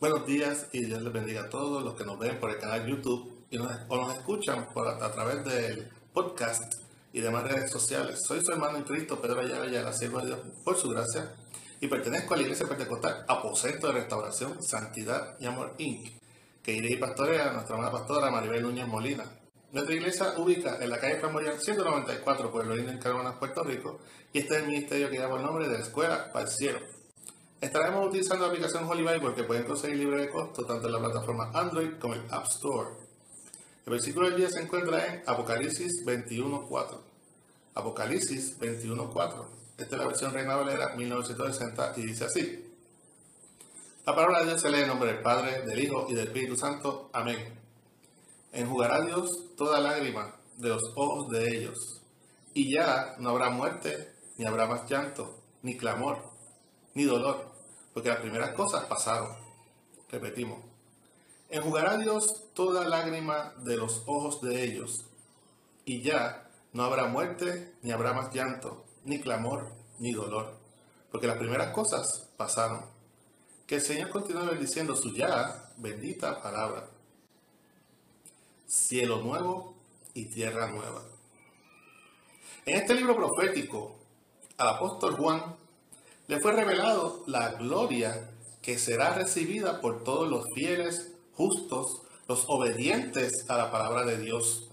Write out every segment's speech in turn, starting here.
Buenos días y Dios les bendiga a todos los que nos ven por el canal YouTube y nos, o nos escuchan a, través del podcast y demás redes sociales. Soy su hermano en Cristo, Pedro Ayala la siervo de Dios por su gracia y pertenezco a la Iglesia Pentecostal Aposento de Restauración, Santidad y Amor Inc., que iré y pastorea a nuestra hermana pastora Maribel Núñez Molina. Nuestra iglesia ubica en la calle Flamboyant 194, Pueblo Lindo, en Carolina, Puerto Rico, y este es el ministerio que lleva el nombre de la Escuela para. Estaremos utilizando la aplicación Holy Bible que pueden conseguir libre de costo tanto en la plataforma Android como en App Store. El versículo del día se encuentra en Apocalipsis 21.4. Apocalipsis 21.4. Esta es la versión Reina Valera 1960 y dice así. La palabra de Dios se lee en nombre del Padre, del Hijo y del Espíritu Santo. Amén. Enjugará Dios toda lágrima de los ojos de ellos, y ya no habrá muerte, ni habrá más llanto, ni clamor, ni dolor, porque las primeras cosas pasaron. Repetimos. Enjugará Dios toda lágrima de los ojos de ellos, y ya no habrá muerte, ni habrá más llanto, ni clamor, ni dolor, porque las primeras cosas pasaron. Que el Señor continúe bendiciendo su ya bendita palabra. Cielo nuevo y tierra nueva. En este libro profético, al apóstol Juan le fue revelado la gloria que será recibida por todos los fieles, justos, los obedientes a la palabra de Dios.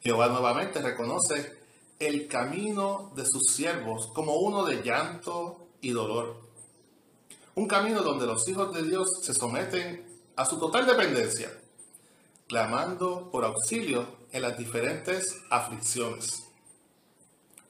Jehová nuevamente reconoce el camino de sus siervos como uno de llanto y dolor. Un camino donde los hijos de Dios se someten a su total dependencia, clamando por auxilio en las diferentes aflicciones.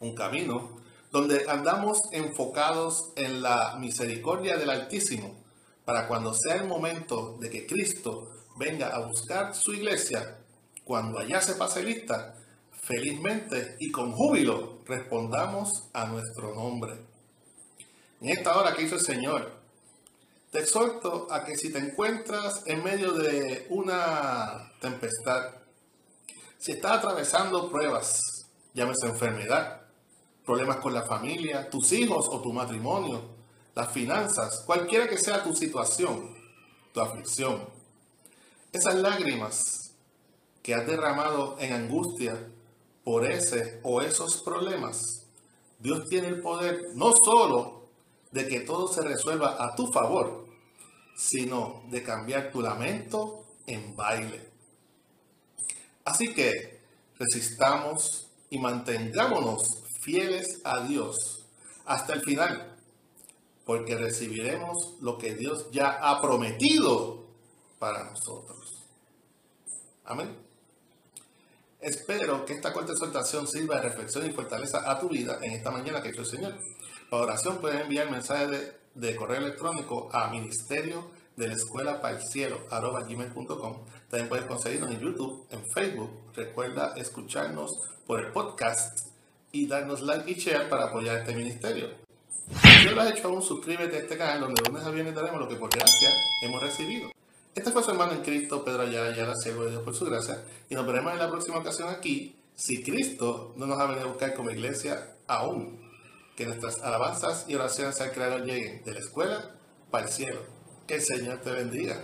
Un camino donde andamos enfocados en la misericordia del Altísimo para cuando sea el momento de que Cristo venga a buscar su iglesia, cuando allá se pase lista, felizmente y con júbilo respondamos a nuestro nombre. En esta hora que hizo el Señor, te exhorto a que si te encuentras en medio de una tempestad, si estás atravesando pruebas, llámese enfermedad, problemas con la familia, tus hijos o tu matrimonio, las finanzas, cualquiera que sea tu situación, tu aflicción, esas lágrimas que has derramado en angustia por ese o esos problemas, Dios tiene el poder no solo de que todo se resuelva a tu favor, sino de cambiar tu lamento en baile. Así que resistamos y mantengámonos fieles a Dios hasta el final, porque recibiremos lo que Dios ya ha prometido para nosotros. Amén. Espero que esta corta exhortación sirva de reflexión y fortaleza a tu vida en esta mañana que hecho el Señor. Para oración pueden enviar mensajes de, correo electrónico a ministerio de la escuela para el cielo. También puedes conseguirnos en YouTube, en Facebook. Recuerda escucharnos por el podcast y darnos like y share para apoyar este ministerio. Si no lo has hecho aún, suscríbete a este canal donde de lunes a viernes daremos lo que por gracia hemos recibido. Este fue su hermano en Cristo, Pedro Ayala, la siervo de Dios por su gracia, y nos veremos en la próxima ocasión aquí, si Cristo no nos ha venido a buscar como iglesia aún. Que nuestras alabanzas y oraciones al Creador lleguen de la escuela para el cielo. Que el Señor te bendiga.